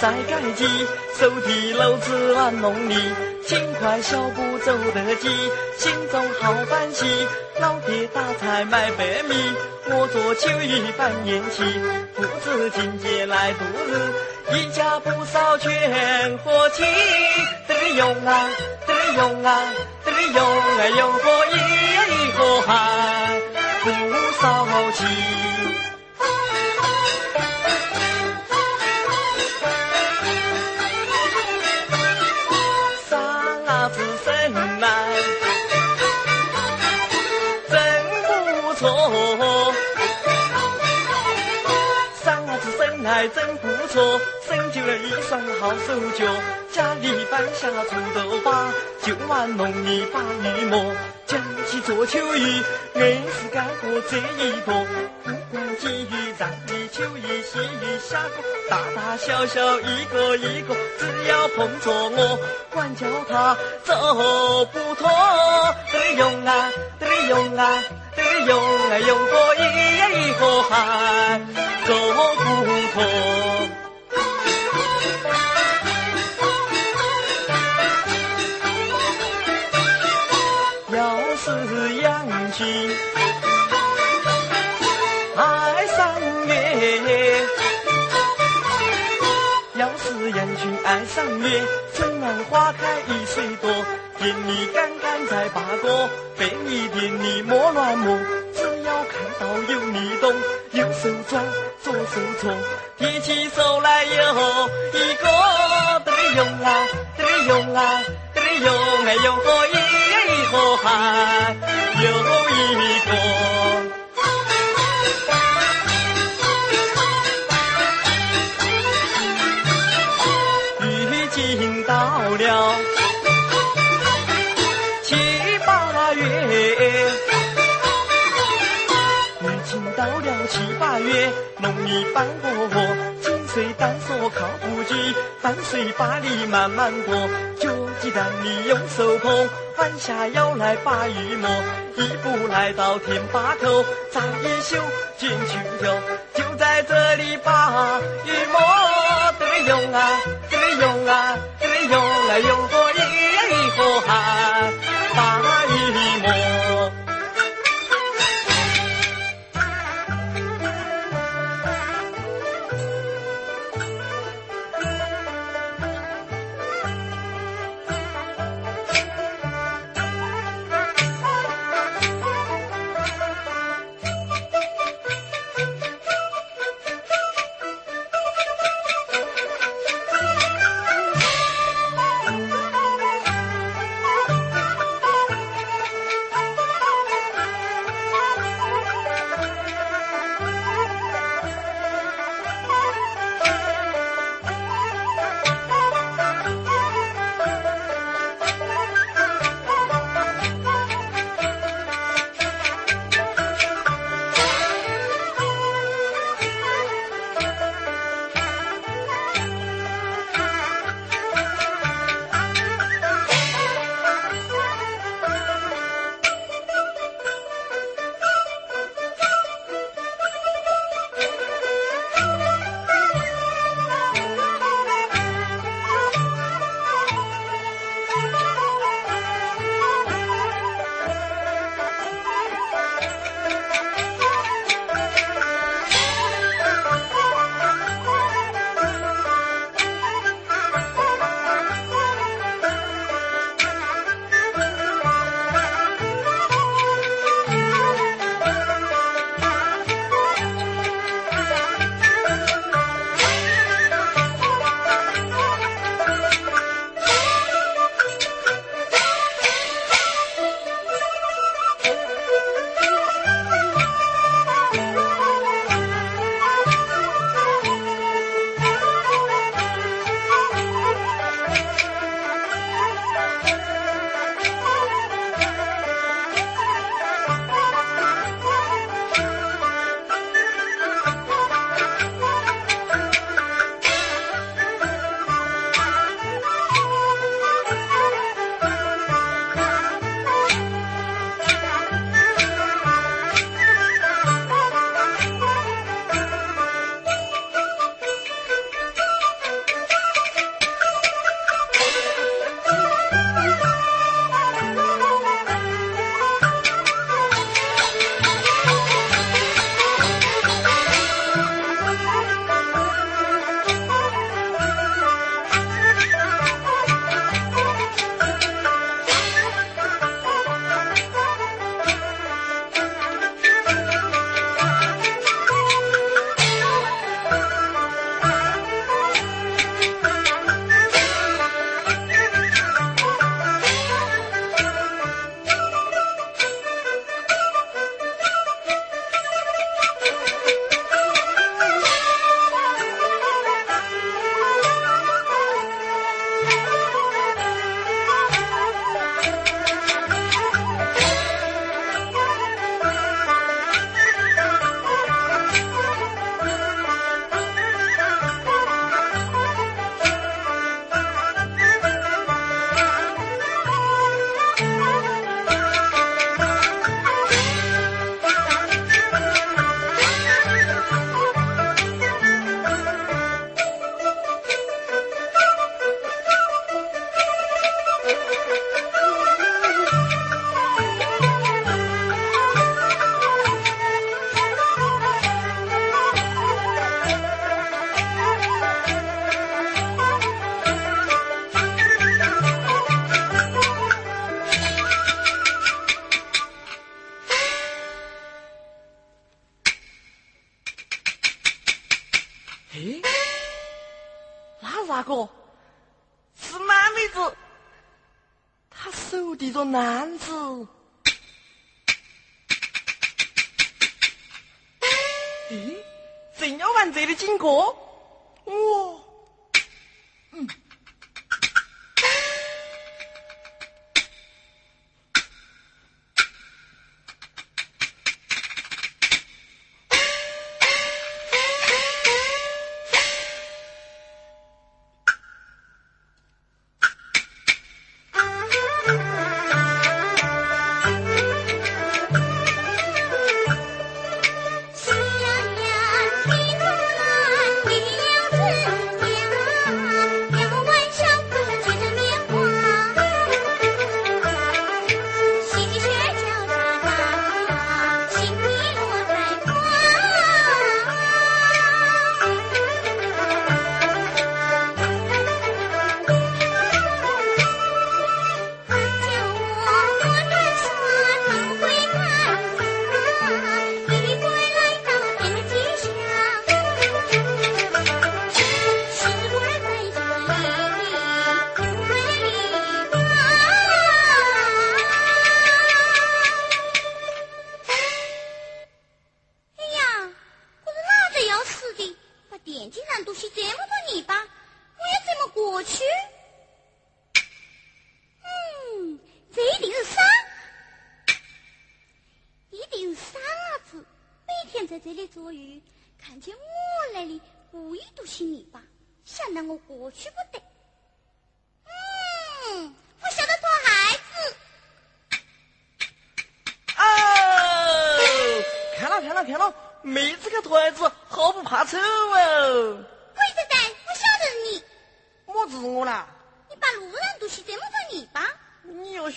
晒盖基，手提篓子玩农里，轻快小步走得急，心中好欢喜。老爹打柴卖白米，我做秋衣扮演戏，父子紧接来度日，一家不少全和气。得用啊，得用啊，得用啊，用过一个还不少气。还真不错，生就了一双好手脚。家里搬下锄头把，就玩农历把泥磨。讲起做秋衣，硬是干过这一坨。不管几雨，让你秋衣、细雨、下过，大大小小一个一个，只要碰着我，管叫他走不脱。得用啊，得用啊，得用啊，用过一个还走不脱。要是羊群人群爱上月，春暖花开一岁多，田里刚刚在拔果，被你田里莫乱摸，只要看到有你动，右手抓，左手搓，提起手来有一个得用啊，得用啊，得用哎用可以。河还有一个，月，农历半过河，金水当说靠不住，淡水把里慢慢过，脚鸡蛋你用手捧。弯下腰来把玉摸，一步来到田坝头，扎一宿进去了，就在这里把玉磨，得用啊，得用啊，得用啊，用过一河还嘿，那是哪个？是满妹子，她手提着篮子。咦，正要往这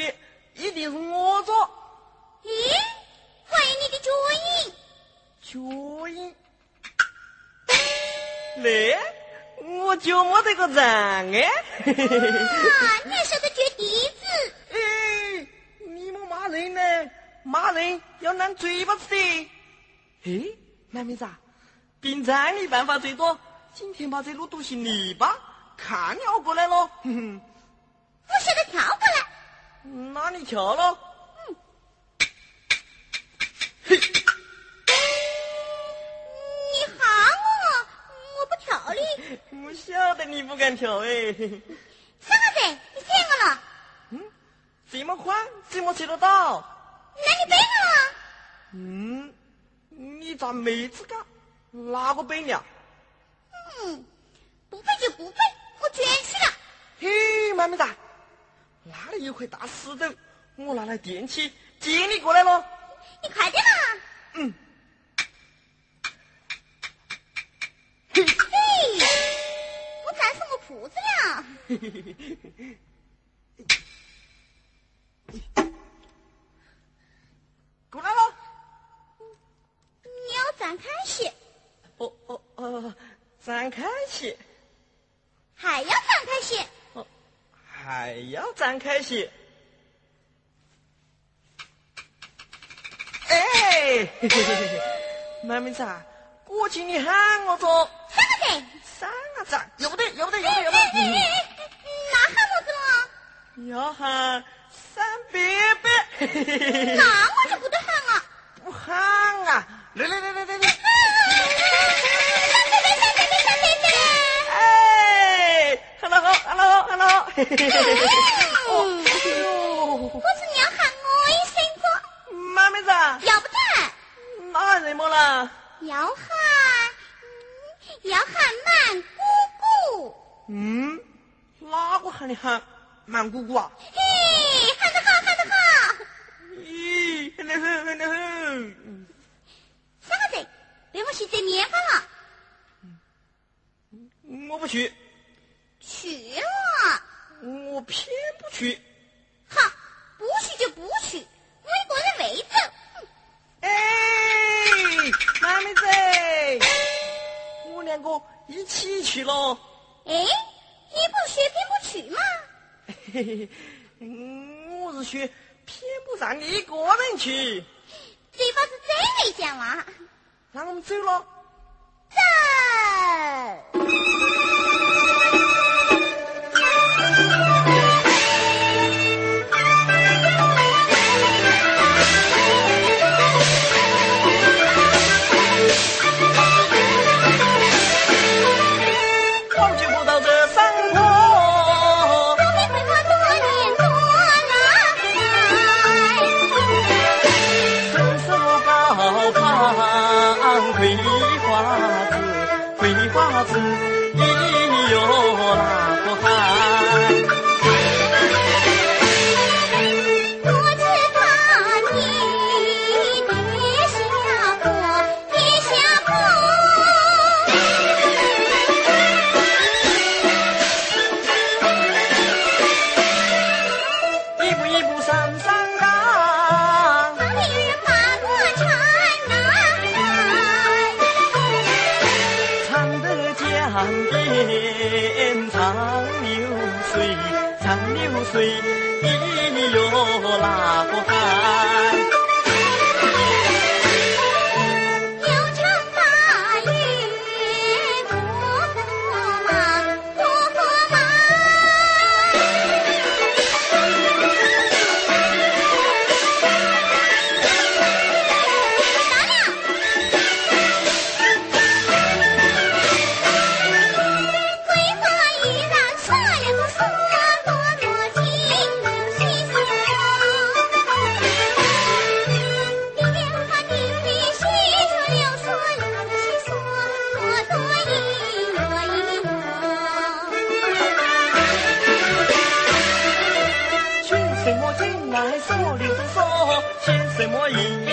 里经过，哇！啊！你还晓得掘地子？哎，你莫骂人呢，骂人要烂嘴巴子的。哎，那妹子，平常你办法最多，今天把这路堵成泥巴，看你好过来喽。哼哼，来。那你跳了？嗯。嘿，你喊我，我不跳哩。我晓得你不敢跳哎。这么宽，怎么追得到？那你背我了？嗯，你咋妹子干？哪个背了？嗯，不背就不背，我卷起了。嘿，妹妹子，那里有块大石头，我拿来垫起，接你过来了。你快点嘛！嗯。嘿，我战胜我裤子了。嘿嘿嘿嘿嘿。过来了，你要展开些。哦哦哦，展开些。还要还要展开些。哎，嘿嘿嘿嘿嘿，妹妹子，过去你喊我做。三个字。三个字，有不得，有不得，有不得，有 不得。那喊么子了？要喊三伯伯。那我就不得。不喊啊！来来来来来来！喊得好，喊得好！嘿嘿嘿嘿嘿！哦哟，可是你要喊我一声哥？妈妹子，要不得。那喊什么了？要喊，要喊满姑姑。嗯，哪个喊你喊满姑姑啊？嘿，喊得好，喊得好！咦，喊得很，喊得很。三个去摘棉花了。我不去。去了。我偏不去。好，不去就不去，我一个人未走。哎，妈妹子，我两个一起去了。哎，你不是偏不去吗？嘿嘿嘿，我是说。偏不让你一个人去，嘴巴是真没讲了。那我们走了。走。上桂花子，桂花子，咿哟啦不喊。怎么赢？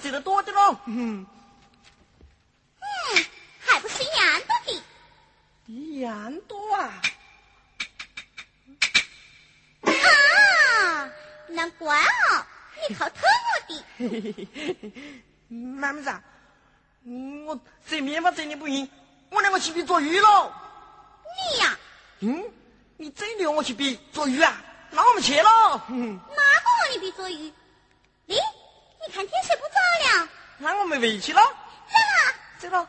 挣得多的喽，嗯，嗯，还不是一样多的，一样多啊！啊，难怪哦，你好偷我的。嘿嘿，妈子，我这棉花挣的不赢，我两个去比捉鱼喽。你呀？嗯，你真的要我去比捉鱼啊？那我们去喽。哪个让你比捉鱼？咦，你看天色。那我们回去了。这个，这个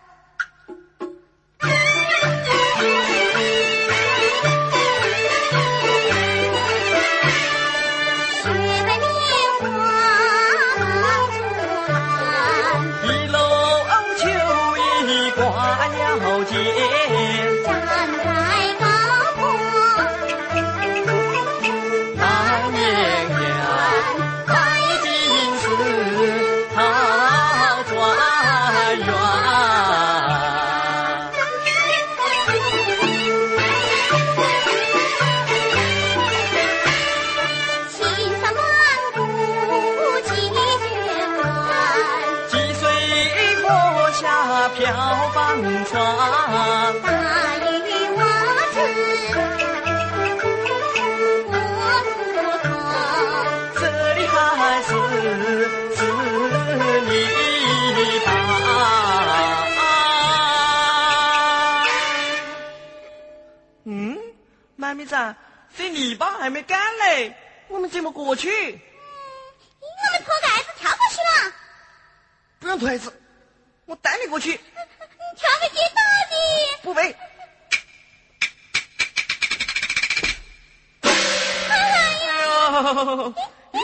这泥巴还没干嘞，我们怎么过去？嗯，我们拖个子跳过去嘛。不用拖子，我带你过去。你跳个跌倒的。不背。哎呦！哎，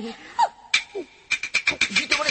你丢了。